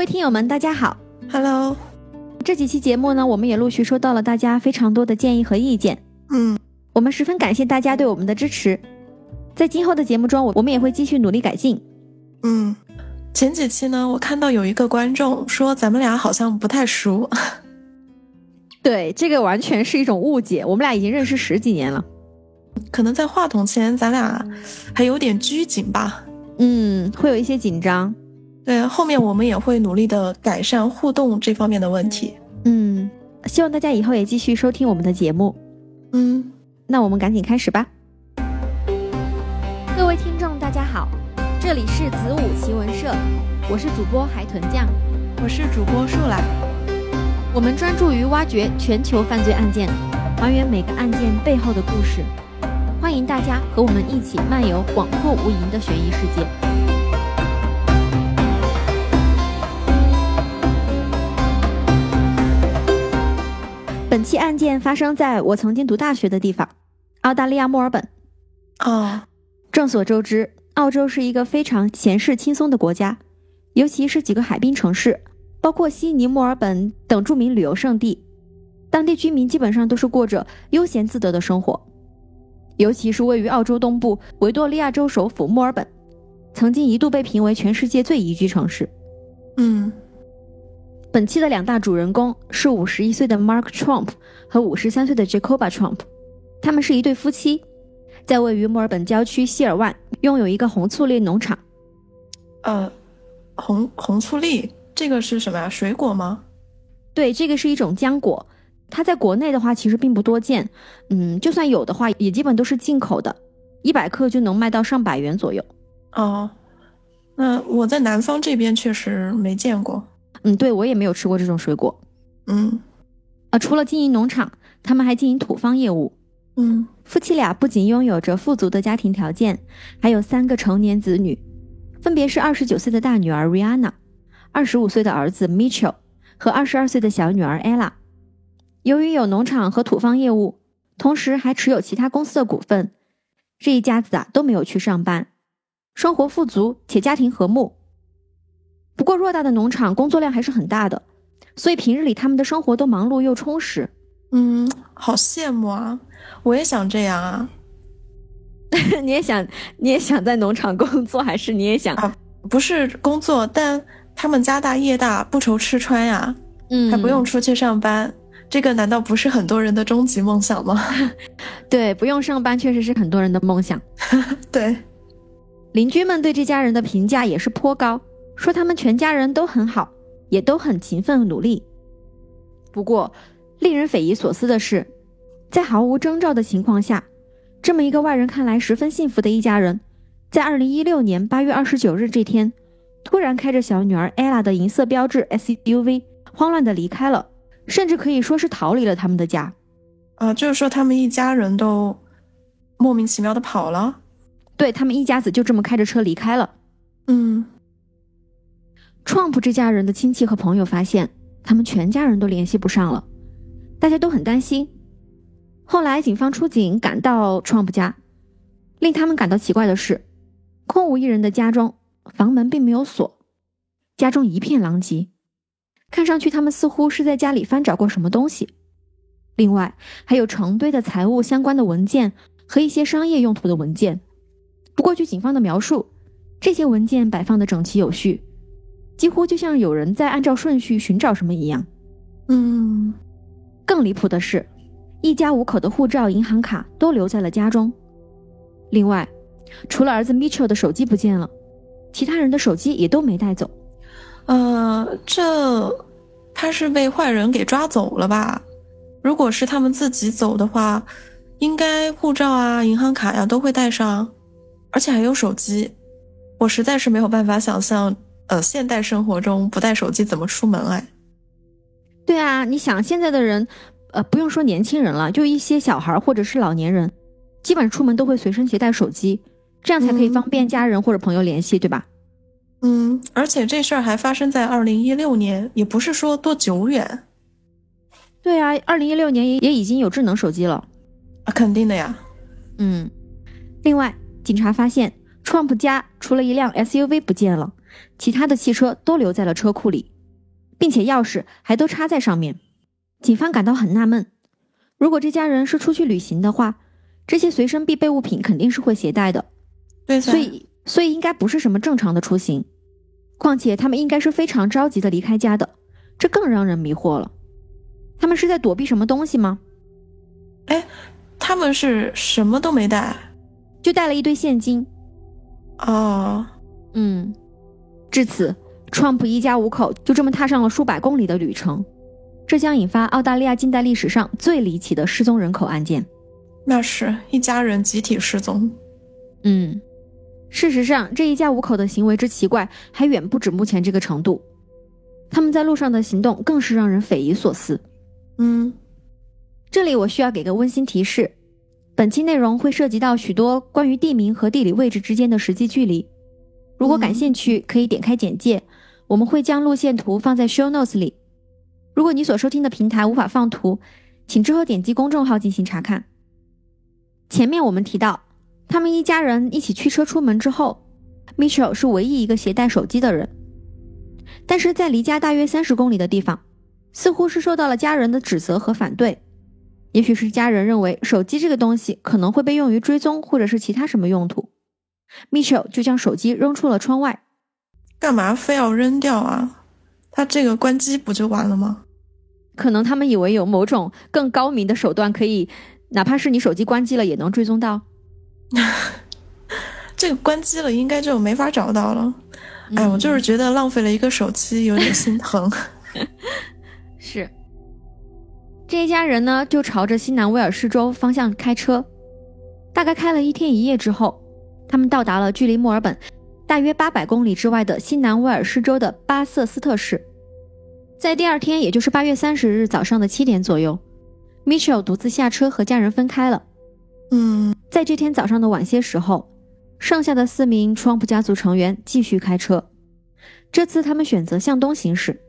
位听友们，大家好，Hello。这几期节目呢，我们也陆续收到了大家非常多的建议和意见，嗯，我们十分感谢大家对我们的支持。在今后的节目中，我我们也会继续努力改进。嗯，前几期呢，我看到有一个观众说咱们俩好像不太熟。对，这个完全是一种误解。我们俩已经认识十几年了，可能在话筒前咱俩还有点拘谨吧。嗯，会有一些紧张。对，后面我们也会努力的改善互动这方面的问题。嗯，希望大家以后也继续收听我们的节目。嗯，那我们赶紧开始吧。各位听众，大家好，这里是子午奇闻社，我是主播海豚酱，我是主播树懒。我们专注于挖掘全球犯罪案件，还原每个案件背后的故事。欢迎大家和我们一起漫游广阔无垠的悬疑世界。件发生在我曾经读大学的地方——澳大利亚墨尔本。哦，众所周知，澳洲是一个非常闲适轻松的国家，尤其是几个海滨城市。包括悉尼、墨尔本等著名旅游胜地，当地居民基本上都是过着悠闲自得的生活。尤其是位于澳洲东部维多利亚州首府墨尔本，曾经一度被评为全世界最宜居城市。嗯，本期的两大主人公是五十一岁的 Mark Trump 和五十三岁的 Jacoba Trump，他们是一对夫妻，在位于墨尔本郊区希尔万拥有一个红醋栗农场。呃，红红醋栗。这个是什么呀？水果吗？对，这个是一种浆果，它在国内的话其实并不多见，嗯，就算有的话，也基本都是进口的，一百克就能卖到上百元左右。哦，那我在南方这边确实没见过。嗯，对我也没有吃过这种水果。嗯，啊，除了经营农场，他们还经营土方业务。嗯，夫妻俩不仅拥有着富足的家庭条件，还有三个成年子女，分别是二十九岁的大女儿 Rihanna。二十五岁的儿子 Mitchell 和二十二岁的小女儿 Ella，由于有农场和土方业务，同时还持有其他公司的股份，这一家子啊都没有去上班，生活富足且家庭和睦。不过偌大的农场工作量还是很大的，所以平日里他们的生活都忙碌又充实。嗯，好羡慕啊！我也想这样啊。你也想，你也想在农场工作，还是 你也想啊？不是工作，但。他们家大业大，不愁吃穿呀，嗯，还不用出去上班，这个难道不是很多人的终极梦想吗？对，不用上班确实是很多人的梦想。对，邻居们对这家人的评价也是颇高，说他们全家人都很好，也都很勤奋努力。不过，令人匪夷所思的是，在毫无征兆的情况下，这么一个外人看来十分幸福的一家人，在二零一六年八月二十九日这天。突然开着小女儿 Ella 的银色标志 SUV，慌乱的离开了，甚至可以说是逃离了他们的家。啊，就是说他们一家人都莫名其妙的跑了。对他们一家子就这么开着车离开了。嗯，Trump 这家人的亲戚和朋友发现他们全家人都联系不上了，大家都很担心。后来警方出警赶到 Trump 家，令他们感到奇怪的是，空无一人的家中。房门并没有锁，家中一片狼藉，看上去他们似乎是在家里翻找过什么东西。另外，还有成堆的财务相关的文件和一些商业用途的文件。不过，据警方的描述，这些文件摆放的整齐有序，几乎就像有人在按照顺序寻找什么一样。嗯，更离谱的是，一家五口的护照、银行卡都留在了家中。另外，除了儿子 Mitchell 的手机不见了。其他人的手机也都没带走，呃，这他是被坏人给抓走了吧？如果是他们自己走的话，应该护照啊、银行卡呀都会带上，而且还有手机。我实在是没有办法想象，呃，现代生活中不带手机怎么出门哎？对啊，你想现在的人，呃，不用说年轻人了，就一些小孩或者是老年人，基本出门都会随身携带手机。这样才可以方便家人或者朋友联系，对吧？嗯，而且这事儿还发生在二零一六年，也不是说多久远。对啊，二零一六年也也已经有智能手机了啊，肯定的呀。嗯，另外，警察发现 Trump 家除了一辆 SUV 不见了，其他的汽车都留在了车库里，并且钥匙还都插在上面。警方感到很纳闷：如果这家人是出去旅行的话，这些随身必备物品肯定是会携带的。对，所以所以应该不是什么正常的出行。况且他们应该是非常着急的离开家的，这更让人迷惑了。他们是在躲避什么东西吗？哎，他们是什么都没带，就带了一堆现金。哦，嗯，至此，Trump 一家五口就这么踏上了数百公里的旅程，这将引发澳大利亚近代历史上最离奇的失踪人口案件。那是一家人集体失踪。嗯。事实上，这一家五口的行为之奇怪还远不止目前这个程度。他们在路上的行动更是让人匪夷所思。嗯，这里我需要给个温馨提示：本期内容会涉及到许多关于地名和地理位置之间的实际距离。如果感兴趣，可以点开简介，我们会将路线图放在 show notes 里。如果你所收听的平台无法放图，请之后点击公众号进行查看。前面我们提到。他们一家人一起驱车出门之后，Mitchell 是唯一一个携带手机的人。但是在离家大约三十公里的地方，似乎是受到了家人的指责和反对。也许是家人认为手机这个东西可能会被用于追踪，或者是其他什么用途，Mitchell 就将手机扔出了窗外。干嘛非要扔掉啊？他这个关机不就完了吗？可能他们以为有某种更高明的手段，可以哪怕是你手机关机了也能追踪到。这个关机了，应该就没法找到了。哎，我就是觉得浪费了一个手机，有点心疼。是，这一家人呢，就朝着新南威尔士州方向开车，大概开了一天一夜之后，他们到达了距离墨尔本大约八百公里之外的西南威尔士州的巴瑟斯特市。在第二天，也就是八月三十日早上的七点左右，Mitchell 独自下车和家人分开了。嗯。在这天早上的晚些时候，剩下的四名 Trump 家族成员继续开车。这次他们选择向东行驶，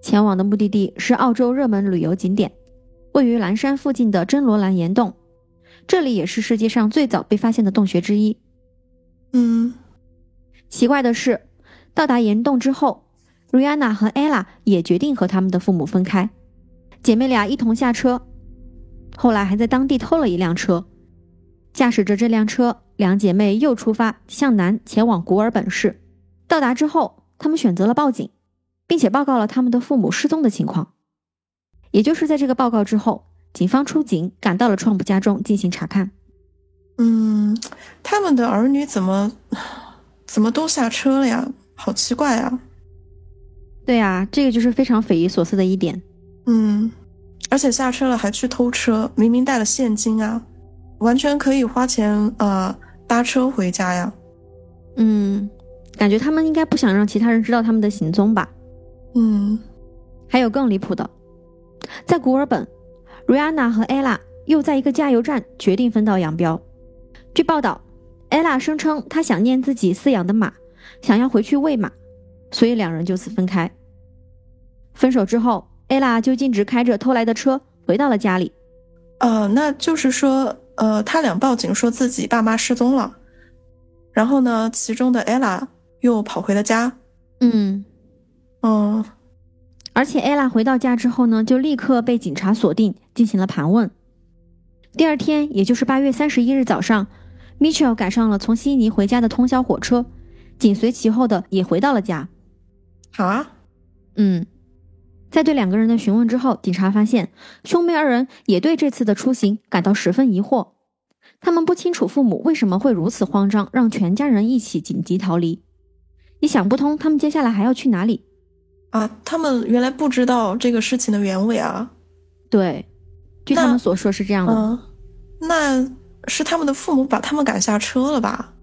前往的目的地是澳洲热门旅游景点，位于蓝山附近的真罗兰岩洞。这里也是世界上最早被发现的洞穴之一。嗯，奇怪的是，到达岩洞之后，Rihanna 和 Ella 也决定和他们的父母分开，姐妹俩一同下车，后来还在当地偷了一辆车。驾驶着这辆车，两姐妹又出发向南前往古尔本市。到达之后，他们选择了报警，并且报告了他们的父母失踪的情况。也就是在这个报告之后，警方出警赶到了创普家中进行查看。嗯，他们的儿女怎么怎么都下车了呀？好奇怪啊！对啊，这个就是非常匪夷所思的一点。嗯，而且下车了还去偷车，明明带了现金啊！完全可以花钱呃搭车回家呀，嗯，感觉他们应该不想让其他人知道他们的行踪吧。嗯，还有更离谱的，在古尔本，Rihanna 和 Ella 又在一个加油站决定分道扬镳。据报道，Ella 声称她想念自己饲养的马，想要回去喂马，所以两人就此分开。分手之后，Ella 就径直开着偷来的车回到了家里。呃，那就是说。呃，他俩报警说自己爸妈失踪了，然后呢，其中的 Ella 又跑回了家。嗯，嗯，而且 Ella 回到家之后呢，就立刻被警察锁定，进行了盘问。第二天，也就是八月三十一日早上，Mitchell 赶上了从悉尼回家的通宵火车，紧随其后的也回到了家。好啊，嗯。在对两个人的询问之后，警察发现兄妹二人也对这次的出行感到十分疑惑。他们不清楚父母为什么会如此慌张，让全家人一起紧急逃离，也想不通他们接下来还要去哪里。啊，他们原来不知道这个事情的原委啊。对，据他们所说是这样的。嗯，那是他们的父母把他们赶下车了吧？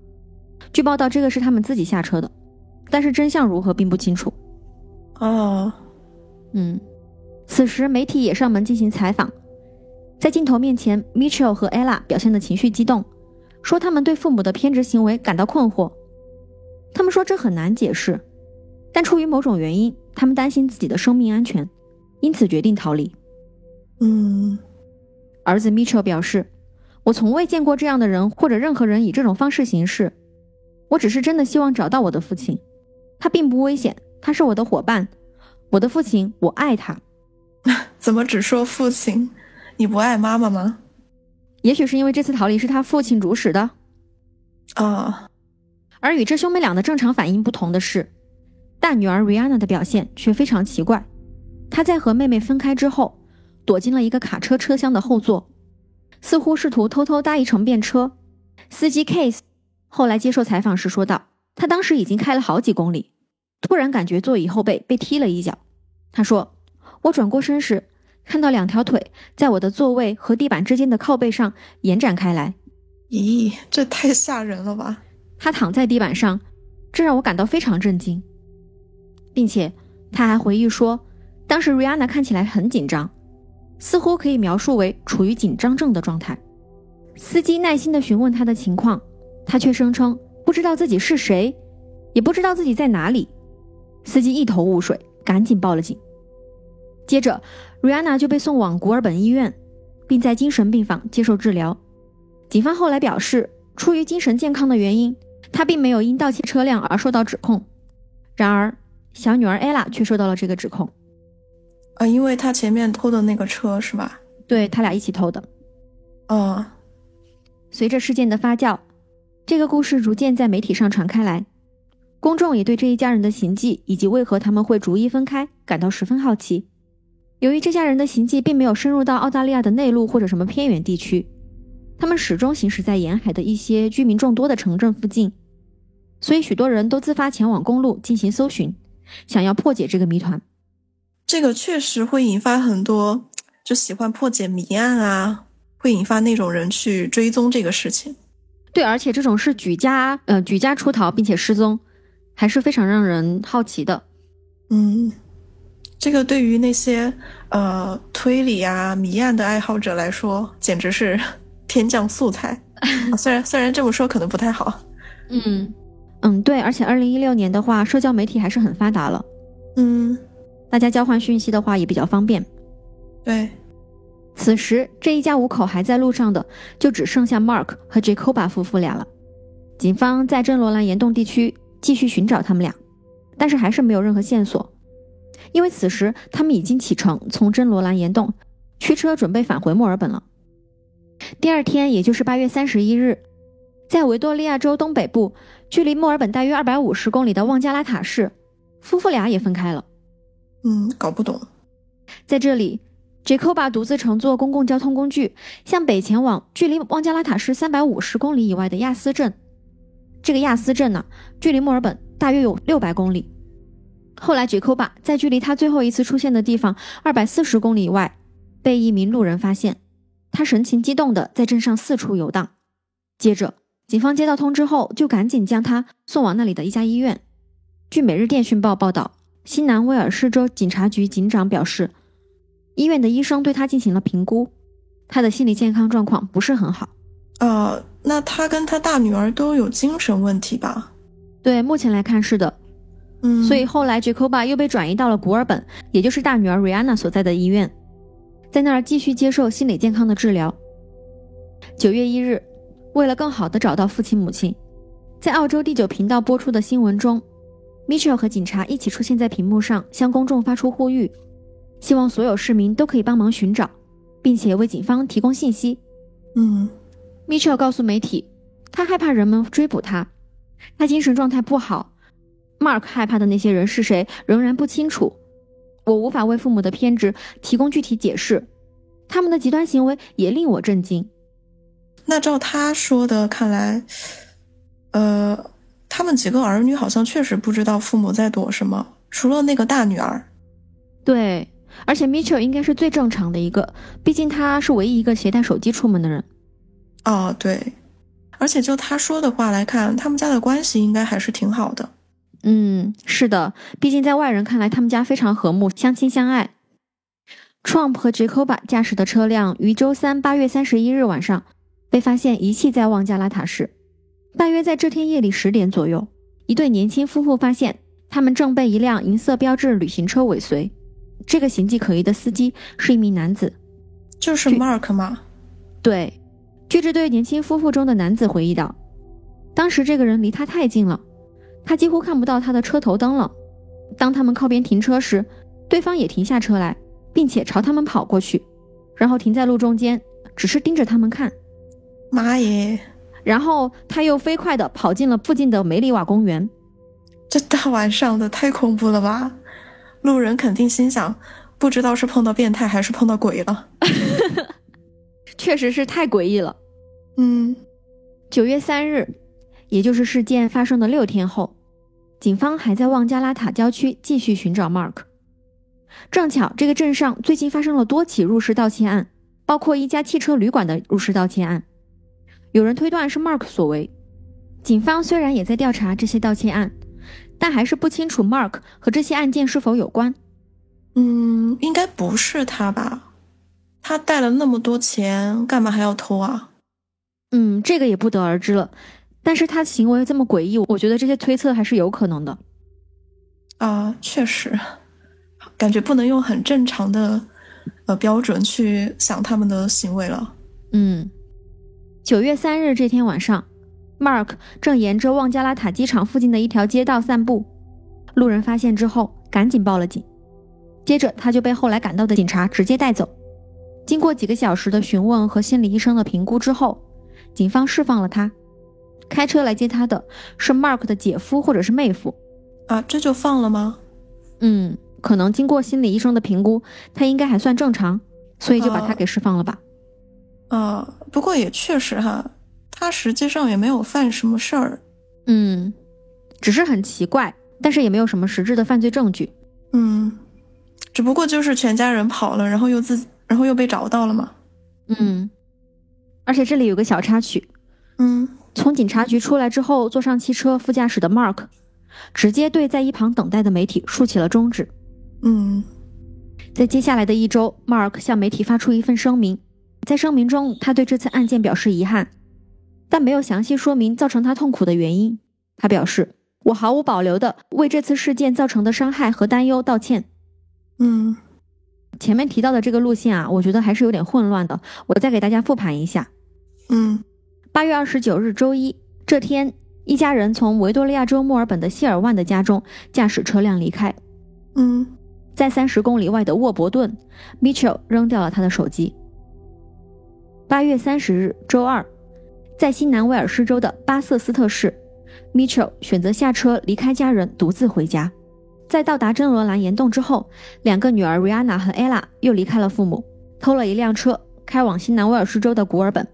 据报道，这个是他们自己下车的，但是真相如何并不清楚。哦。嗯，此时媒体也上门进行采访，在镜头面前，Mitchell 和 Ella 表现的情绪激动，说他们对父母的偏执行为感到困惑。他们说这很难解释，但出于某种原因，他们担心自己的生命安全，因此决定逃离。嗯，儿子 Mitchell 表示：“我从未见过这样的人，或者任何人以这种方式行事。我只是真的希望找到我的父亲。他并不危险，他是我的伙伴，我的父亲，我爱他。怎么只说父亲？你不爱妈妈吗？也许是因为这次逃离是他父亲主使的。啊，而与这兄妹俩的正常反应不同的是，大女儿 Rihanna 的表现却非常奇怪。她在和妹妹分开之后，躲进了一个卡车车厢的后座，似乎试图偷偷搭一乘便车。司机 Case 后来接受采访时说道：“他当时已经开了好几公里，突然感觉座椅后背被踢了一脚。他说，我转过身时，看到两条腿在我的座位和地板之间的靠背上延展开来。咦，这太吓人了吧！他躺在地板上，这让我感到非常震惊，并且他还回忆说，当时 Rihanna 看起来很紧张，似乎可以描述为处于紧张症的状态。司机耐心地询问他的情况，他却声称不知道自己是谁，也不知道自己在哪里。司机一头雾水，赶紧报了警。接着，Rihanna 就被送往古尔本医院，并在精神病房接受治疗。警方后来表示，出于精神健康的原因，他并没有因盗窃车辆而受到指控。然而，小女儿 Ella 却受到了这个指控。啊，因为他前面偷的那个车是吧？对他俩一起偷的。哦。随着事件的发酵，这个故事逐渐在媒体上传开来，公众也对这一家人的行迹以及为何他们会逐一分开感到十分好奇。由于这家人的行迹并没有深入到澳大利亚的内陆或者什么偏远地区。他们始终行驶在沿海的一些居民众多的城镇附近，所以许多人都自发前往公路进行搜寻，想要破解这个谜团。这个确实会引发很多就喜欢破解谜案啊，会引发那种人去追踪这个事情。对，而且这种是举家呃举家出逃并且失踪，还是非常让人好奇的。嗯，这个对于那些呃推理啊谜案的爱好者来说，简直是。天降素材，虽然 虽然这么说可能不太好，嗯嗯，对，而且二零一六年的话，社交媒体还是很发达了，嗯，大家交换讯息的话也比较方便。对，此时这一家五口还在路上的，就只剩下 Mark 和 Jacoba 夫妇俩了。警方在真罗兰岩洞地区继续寻找他们俩，但是还是没有任何线索，因为此时他们已经启程从真罗兰岩洞驱车准备返回墨尔本了。第二天，也就是八月三十一日，在维多利亚州东北部，距离墨尔本大约二百五十公里的旺加拉塔市，夫妇俩也分开了。嗯，搞不懂。在这里，Jacoba 独自乘坐公共交通工具，向北前往距离旺加拉塔市三百五十公里以外的亚斯镇。这个亚斯镇呢，距离墨尔本大约有六百公里。后来，Jacoba 在距离他最后一次出现的地方二百四十公里以外，被一名路人发现。他神情激动地在镇上四处游荡，接着警方接到通知后，就赶紧将他送往那里的一家医院。据《每日电讯报》报道，新南威尔士州警察局警长表示，医院的医生对他进行了评估，他的心理健康状况不是很好。呃，那他跟他大女儿都有精神问题吧？对，目前来看是的。嗯，所以后来 Jacoba 又被转移到了古尔本，也就是大女儿 Rihanna 所在的医院。在那儿继续接受心理健康的治疗。九月一日，为了更好的找到父亲母亲，在澳洲第九频道播出的新闻中，Mitchell 和警察一起出现在屏幕上，向公众发出呼吁，希望所有市民都可以帮忙寻找，并且为警方提供信息。嗯，Mitchell 告诉媒体，他害怕人们追捕他，他精神状态不好。Mark 害怕的那些人是谁，仍然不清楚。我无法为父母的偏执提供具体解释，他们的极端行为也令我震惊。那照他说的看来，呃，他们几个儿女好像确实不知道父母在躲什么，除了那个大女儿。对，而且 Mitchell 应该是最正常的一个，毕竟他是唯一一个携带手机出门的人。哦，对，而且就他说的话来看，他们家的关系应该还是挺好的。嗯，是的，毕竟在外人看来，他们家非常和睦，相亲相爱。Trump 和 Jacoba 驾驶的车辆于周三八月三十一日晚上被发现遗弃在旺加拉塔市。大约在这天夜里十点左右，一对年轻夫妇发现他们正被一辆银色标志旅行车尾随。这个形迹可疑的司机是一名男子，就是 Mark 吗？对，据这对年轻夫妇中的男子回忆道，当时这个人离他太近了。他几乎看不到他的车头灯了。当他们靠边停车时，对方也停下车来，并且朝他们跑过去，然后停在路中间，只是盯着他们看。妈耶！然后他又飞快地跑进了附近的梅里瓦公园。这大晚上的太恐怖了吧！路人肯定心想，不知道是碰到变态还是碰到鬼了。确实是太诡异了。嗯，九月三日，也就是事件发生的六天后，警方还在旺加拉塔郊区继续寻找 Mark。正巧这个镇上最近发生了多起入室盗窃案，包括一家汽车旅馆的入室盗窃案。有人推断是 Mark 所为。警方虽然也在调查这些盗窃案，但还是不清楚 Mark 和这些案件是否有关。嗯，应该不是他吧？他带了那么多钱，干嘛还要偷啊？嗯，这个也不得而知了。但是他行为这么诡异，我觉得这些推测还是有可能的。啊，确实，感觉不能用很正常的呃标准去想他们的行为了。嗯，九月三日这天晚上，Mark 正沿着旺加拉塔机场附近的一条街道散步，路人发现之后赶紧报了警，接着他就被后来赶到的警察直接带走。经过几个小时的询问和心理医生的评估之后，警方释放了他。开车来接他的是 Mark 的姐夫或者是妹夫。啊，这就放了吗？嗯，可能经过心理医生的评估，他应该还算正常，所以就把他给释放了吧。啊，不过也确实哈，他实际上也没有犯什么事儿。嗯，只是很奇怪，但是也没有什么实质的犯罪证据。嗯，只不过就是全家人跑了，然后又自。然后又被找到了嘛？嗯，而且这里有个小插曲。嗯，从警察局出来之后，坐上汽车副驾驶的 Mark 直接对在一旁等待的媒体竖起了中指。嗯，在接下来的一周，Mark 向媒体发出一份声明，在声明中，他对这次案件表示遗憾，但没有详细说明造成他痛苦的原因。他表示：“我毫无保留的为这次事件造成的伤害和担忧道歉。”嗯。前面提到的这个路线啊，我觉得还是有点混乱的。我再给大家复盘一下。嗯，八月二十九日周一这天，一家人从维多利亚州墨尔本的希尔万的家中驾驶车辆离开。嗯，在三十公里外的沃伯顿，Mitchell 扔掉了他的手机。八月三十日周二，在新南威尔士州的巴瑟斯特市，Mitchell 选择下车离开家人，独自回家。在到达真罗兰岩洞之后，两个女儿 Rihanna 和 Ella 又离开了父母，偷了一辆车，开往新南威尔士州的古尔本。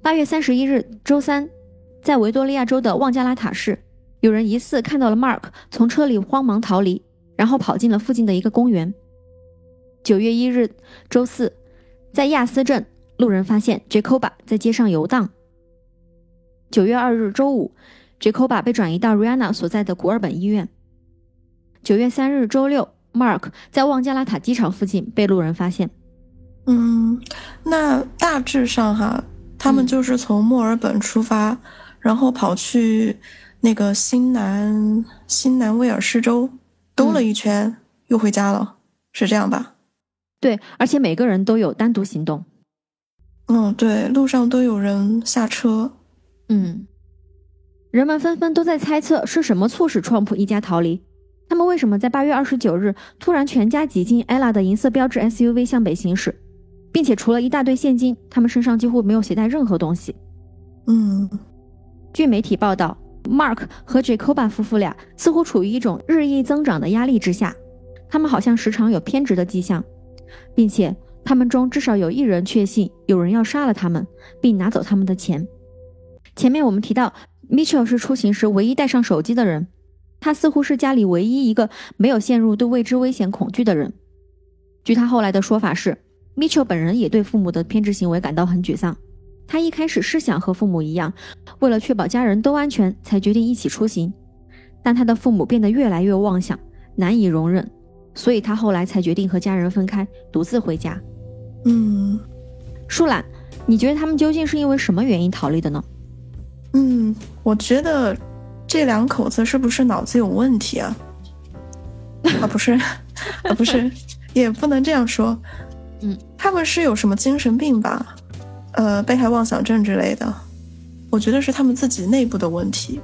八月三十一日，周三，在维多利亚州的旺加拉塔市，有人疑似看到了 Mark 从车里慌忙逃离，然后跑进了附近的一个公园。九月一日，周四，在亚斯镇，路人发现 Jacoba 在街上游荡。九月二日，周五，Jacoba 被转移到 Rihanna 所在的古尔本医院。九月三日周六，Mark 在旺加拉塔机场附近被路人发现。嗯，那大致上哈，他们就是从墨尔本出发，然后跑去那个新南新南威尔士州兜了一圈，又回家了，是这样吧？对，而且每个人都有单独行动。嗯，对，路上都有人下车。嗯，人们纷纷都在猜测是什么促使 Trump 一家逃离。他们为什么在八月二十九日突然全家挤进 Ella 的银色标志 SUV 向北行驶，并且除了一大堆现金，他们身上几乎没有携带任何东西？嗯，据媒体报道，Mark 和 Jacoba 夫妇俩似乎处于一种日益增长的压力之下，他们好像时常有偏执的迹象，并且他们中至少有一人确信有人要杀了他们，并拿走他们的钱。前面我们提到，Mitchell 是出行时唯一带上手机的人。他似乎是家里唯一一个没有陷入对未知危险恐惧的人。据他后来的说法是，Mitchell 本人也对父母的偏执行为感到很沮丧。他一开始是想和父母一样，为了确保家人都安全，才决定一起出行。但他的父母变得越来越妄想，难以容忍，所以他后来才决定和家人分开，独自回家。嗯，舒兰，你觉得他们究竟是因为什么原因逃离的呢？嗯，我觉得。这两口子是不是脑子有问题啊？啊，不是，啊，不是，也不能这样说。嗯，他们是有什么精神病吧？呃，被害妄想症之类的。我觉得是他们自己内部的问题。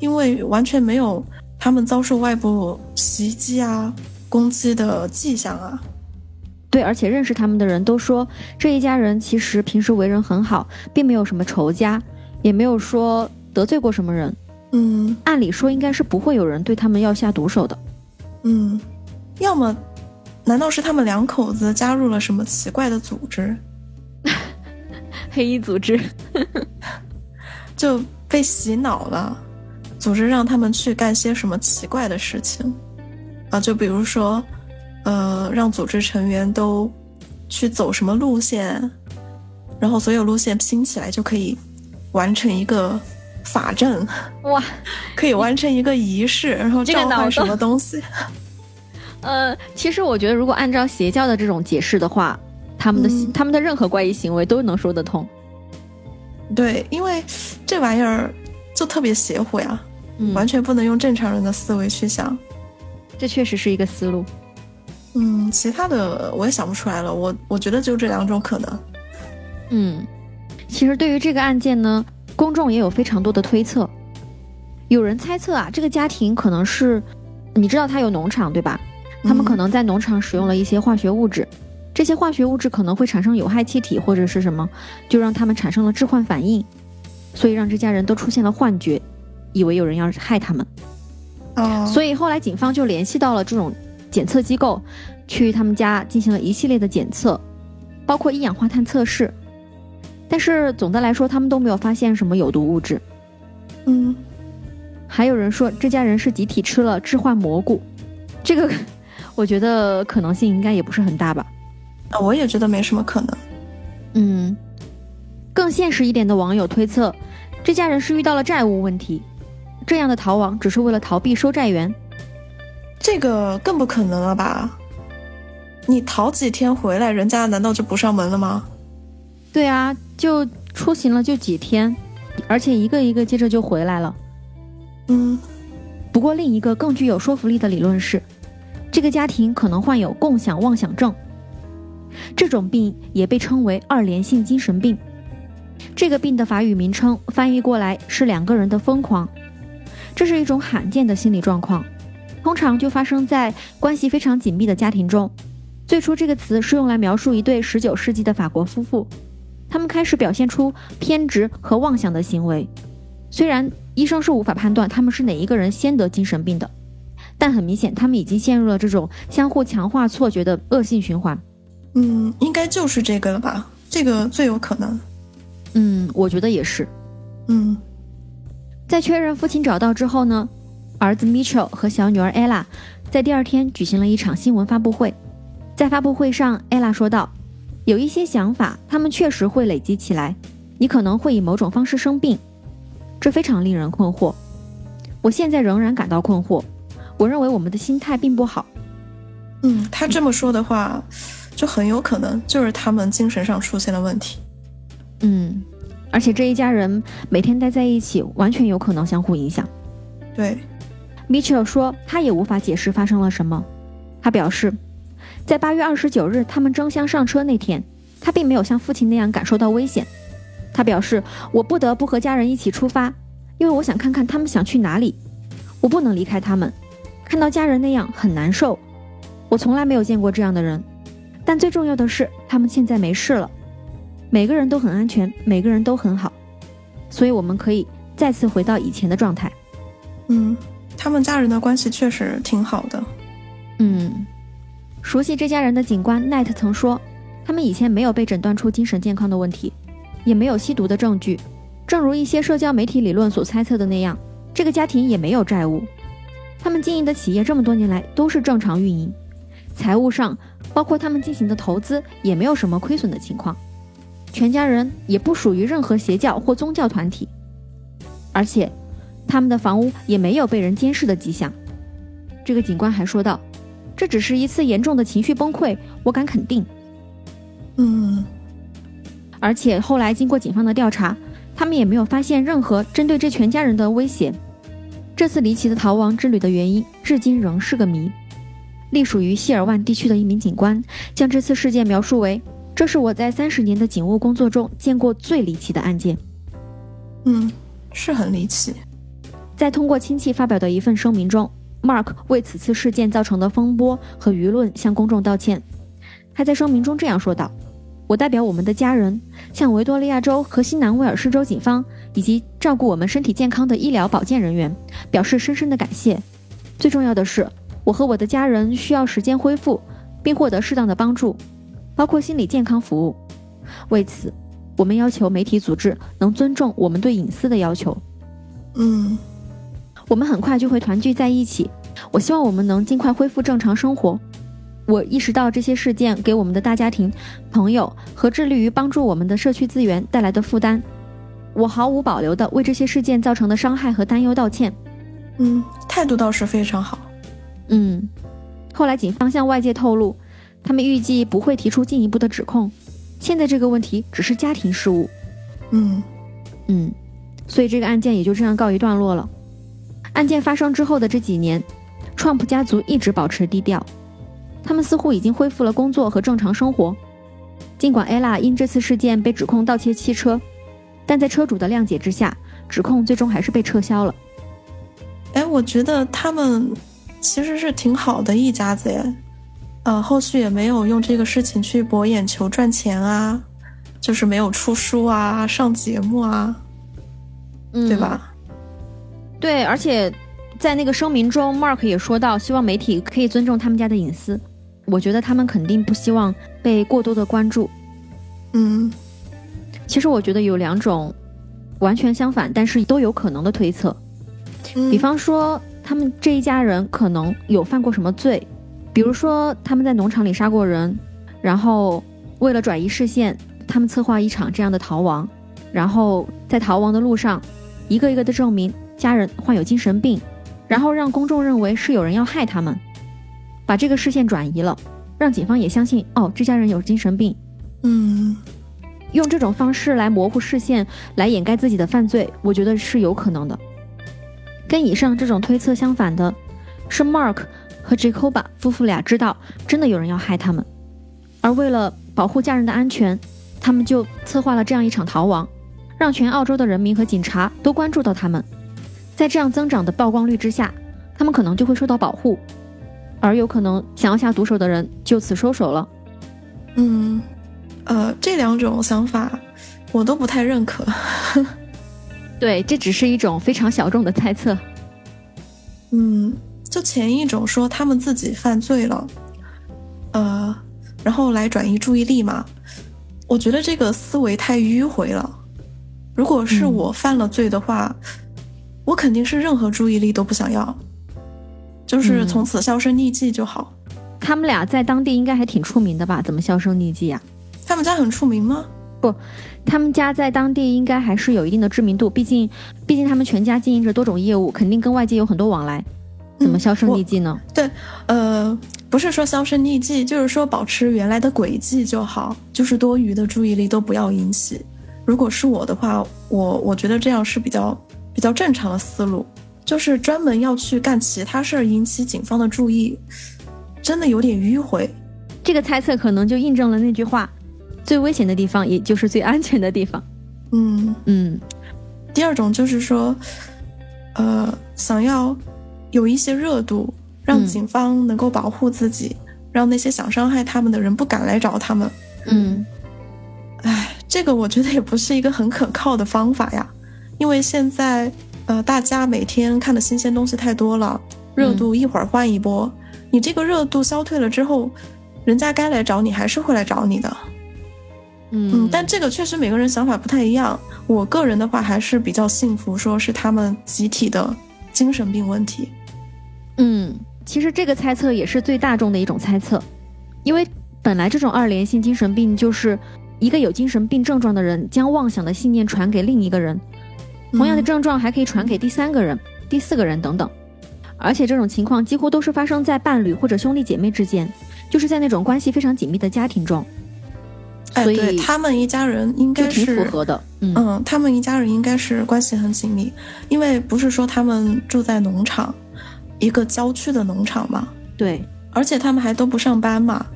因为完全没有他们遭受外部袭击啊、攻击的迹象啊。对，而且认识他们的人都说，这一家人其实平时为人很好，并没有什么仇家，也没有说得罪过什么人。嗯按理说应该是不会有人对他们要下毒手的。嗯，要么，难道是他们两口子加入了什么奇怪的组织，黑衣组织，就被洗脑了？组织让他们去干些什么奇怪的事情啊？就比如说，呃，让组织成员都去走什么路线，然后所有路线拼起来就可以完成一个法阵，哇，可以完成一个仪式，然后召唤什么东西。呃，其实我觉得如果按照邪教的这种解释的话，他们的、嗯他们的任何怪异行为都能说得通。对，因为这玩意儿就特别邪乎呀，嗯，完全不能用正常人的思维去想。这确实是一个思路。嗯，其他的我也想不出来了。我我觉得就这两种可能。嗯，其实对于这个案件呢，公众也有非常多的推测。有人猜测啊，这个家庭可能是，你知道他有农场对吧？他们嗯可能在农场使用了一些化学物质，这些化学物质可能会产生有害气体或者是什么，就让他们产生了致幻反应，所以让这家人都出现了幻觉，以为有人要害他们。哦，所以后来警方就联系到了这种检测机构，去他们家进行了一系列的检测，包括一氧化碳测试。但是总的来说，他们都没有发现什么有毒物质。嗯，还有人说，这家人是集体吃了致幻蘑菇，这个 我觉得可能性应该也不是很大吧。啊我也觉得没什么可能。嗯，更现实一点的网友推测，这家人是遇到了债务问题，这样的逃亡只是为了逃避收债员。这个更不可能了吧？你逃几天回来，人家难道就不上门了吗？对啊，就出行了就几天，而且一个一个接着就回来了。嗯不过另一个更具有说服力的理论是，这个家庭可能患有共享妄想症，这种病也被称为二联性精神病。这个病的法语名称翻译过来是两个人的疯狂，这是一种罕见的心理状况，通常就发生在关系非常紧密的家庭中。最初这个词是用来描述一对19世纪的法国夫妇，他们开始表现出偏执和妄想的行为。虽然医生是无法判断他们是哪一个人先得精神病的，但很明显，他们已经陷入了这种相互强化错觉的恶性循环。嗯，应该就是这个了吧？这个最有可能。嗯，我觉得也是。嗯在确认父亲找到之后呢，儿子 Mitchell 和小女儿 Ella 在第二天举行了一场新闻发布会。在发布会上，Ella 说道：“有一些想法，他们确实会累积起来，你可能会以某种方式生病，这非常令人困惑。我现在仍然感到困惑。我认为我们的心态并不好。嗯，他这么说的话，就很有可能就是他们精神上出现了问题。嗯，而且这一家人每天待在一起，完全有可能相互影响。对，Mitchell 说，他也无法解释发生了什么。他表示，在八月二十九日他们争相上车那天，他并没有像父亲那样感受到危险。他表示，我不得不和家人一起出发，因为我想看看他们想去哪里。我不能离开他们，看到家人那样很难受。我从来没有见过这样的人，但最重要的是，他们现在没事了，每个人都很安全，每个人都很好，所以我们可以再次回到以前的状态。嗯，他们家人的关系确实挺好的。嗯，熟悉这家人的警官奈特曾说，他们以前没有被诊断出精神健康的问题，也没有吸毒的证据。正如一些社交媒体理论所猜测的那样，这个家庭也没有债务，他们经营的企业这么多年来都是正常运营，财务上包括他们进行的投资也没有什么亏损的情况。全家人也不属于任何邪教或宗教团体，而且他们的房屋也没有被人监视的迹象。这个警官还说道。这只是一次严重的情绪崩溃，我敢肯定。嗯而且后来经过警方的调查，他们也没有发现任何针对这全家人的威胁。这次离奇的逃亡之旅的原因至今仍是个谜。隶属于希尔万地区的一名警官将这次事件描述为：“这是我在三十年的警务工作中见过最离奇的案件。嗯，是很离奇。”在通过亲戚发表的一份声明中，Mark 为此次事件造成的风波和舆论向公众道歉。他在声明中这样说道：“我代表我们的家人，向维多利亚州和新南威尔士州警方以及照顾我们身体健康的医疗保健人员表示深深的感谢。最重要的是，我和我的家人需要时间恢复，并获得适当的帮助，包括心理健康服务。为此，我们要求媒体组织能尊重我们对隐私的要求。嗯，我们很快就会团聚在一起。我希望我们能尽快恢复正常生活。我意识到这些事件给我们的大家庭、朋友和致力于帮助我们的社区资源带来的负担。我毫无保留地为这些事件造成的伤害和担忧道歉。嗯，态度倒是非常好。嗯，后来警方向外界透露，他们预计不会提出进一步的指控。现在这个问题只是家庭事务。嗯嗯，所以这个案件也就这样告一段落了。案件发生之后的这几年，Trump 家族一直保持低调。他们似乎已经恢复了工作和正常生活，尽管 Ella 因这次事件被指控盗窃汽车，但在车主的谅解之下，指控最终还是被撤销了。哎，我觉得他们其实是挺好的一家子耶，呃，后续也没有用这个事情去博眼球赚钱啊，就是没有出书啊、上节目啊，嗯，对吧？对，而且在那个声明中，Mark 也说到，希望媒体可以尊重他们家的隐私。我觉得他们肯定不希望被过多的关注。嗯，其实我觉得有两种完全相反，但是都有可能的推测。比方说，他们这一家人可能有犯过什么罪，比如说他们在农场里杀过人，然后为了转移视线，他们策划一场这样的逃亡，然后在逃亡的路上，一个一个的证明家人患有精神病，然后让公众认为是有人要害他们。把这个视线转移了，让警方也相信哦，这家人有精神病。嗯，用这种方式来模糊视线，来掩盖自己的犯罪，我觉得是有可能的。跟以上这种推测相反的，是 Mark 和 Jacoba 夫妇俩知道真的有人要害他们，而为了保护家人的安全，他们就策划了这样一场逃亡，让全澳洲的人民和警察都关注到他们。在这样增长的曝光率之下，他们可能就会受到保护。而有可能想要下毒手的人就此收手了。嗯，呃，这两种想法我都不太认可。对，这只是一种非常小众的猜测。嗯，就前一种说他们自己犯罪了，呃，然后来转移注意力嘛。我觉得这个思维太迂回了。如果是我犯了罪的话，我肯定是任何注意力都不想要。就是从此销声匿迹就好。他们俩在当地应该还挺出名的吧？怎么销声匿迹呀？他们家很出名吗？不，他们家在当地应该还是有一定的知名度。毕竟，毕竟他们全家经营着多种业务，肯定跟外界有很多往来。怎么销声匿迹呢？对，呃，不是说销声匿迹，就是说保持原来的轨迹就好，就是多余的注意力都不要引起。如果是我的话，我我觉得这样是比较比较正常的思路。就是专门要去干其他事儿引起警方的注意，真的有点迂回。这个猜测可能就印证了那句话：最危险的地方，也就是最安全的地方。嗯嗯。第二种就是说，呃，想要有一些热度，让警方能够保护自己，让那些想伤害他们的人不敢来找他们。嗯。哎，这个我觉得也不是一个很可靠的方法呀，因为现在。呃，大家每天看的新鲜东西太多了，热度一会儿换一波，你这个热度消退了之后，人家该来找你还是会来找你的。嗯，但这个确实每个人想法不太一样。我个人的话还是比较信服，说是他们集体的精神病问题。嗯，其实这个猜测也是最大众的一种猜测，因为本来这种二连性精神病就是一个有精神病症状的人将妄想的信念传给另一个人。同样的症状还可以传给第三个人、第四个人等等，而且这种情况几乎都是发生在伴侣或者兄弟姐妹之间，就是在那种关系非常紧密的家庭中。所以他们一家人应该是挺符合的。嗯，他们一家人应该是关系很紧密，因为不是说他们住在农场，一个郊区的农场嘛。对，而且他们还都不上班嘛，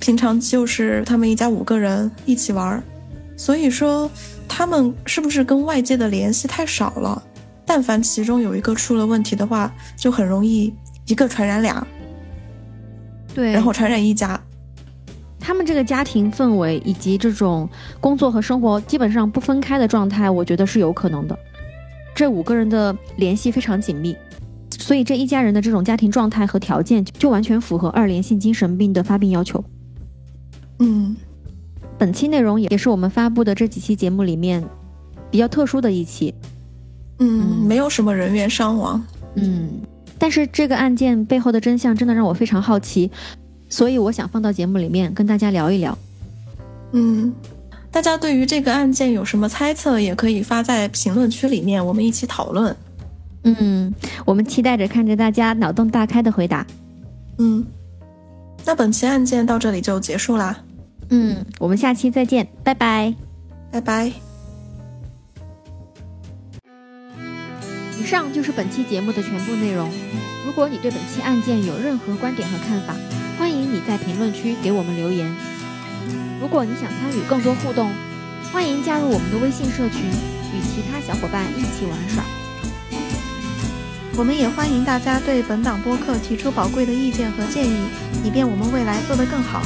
平常就是他们一家五个人一起玩，所以说。他们是不是跟外界的联系太少了？但凡其中有一个出了问题的话，就很容易一个传染俩，对，然后传染一家。他们这个家庭氛围以及这种工作和生活基本上不分开的状态，我觉得是有可能的。这五个人的联系非常紧密，所以这一家人的这种家庭状态和条件就完全符合二联性精神病的发病要求。嗯，本期内容也也是我们发布的这几期节目里面比较特殊的一期。嗯，没有什么人员伤亡。嗯，但是这个案件背后的真相真的让我非常好奇。所以我想放到节目里面跟大家聊一聊。嗯，大家对于这个案件有什么猜测，也可以发在评论区里面，我们一起讨论。嗯，我们期待着看着大家脑洞大开的回答。嗯，那本期案件到这里就结束啦。嗯，我们下期再见，拜拜，拜拜。以上就是本期节目的全部内容。如果你对本期案件有任何观点和看法，欢迎你在评论区给我们留言。如果你想参与更多互动，欢迎加入我们的微信社群，与其他小伙伴一起玩耍。我们也欢迎大家对本档播客提出宝贵的意见和建议，以便我们未来做得更好。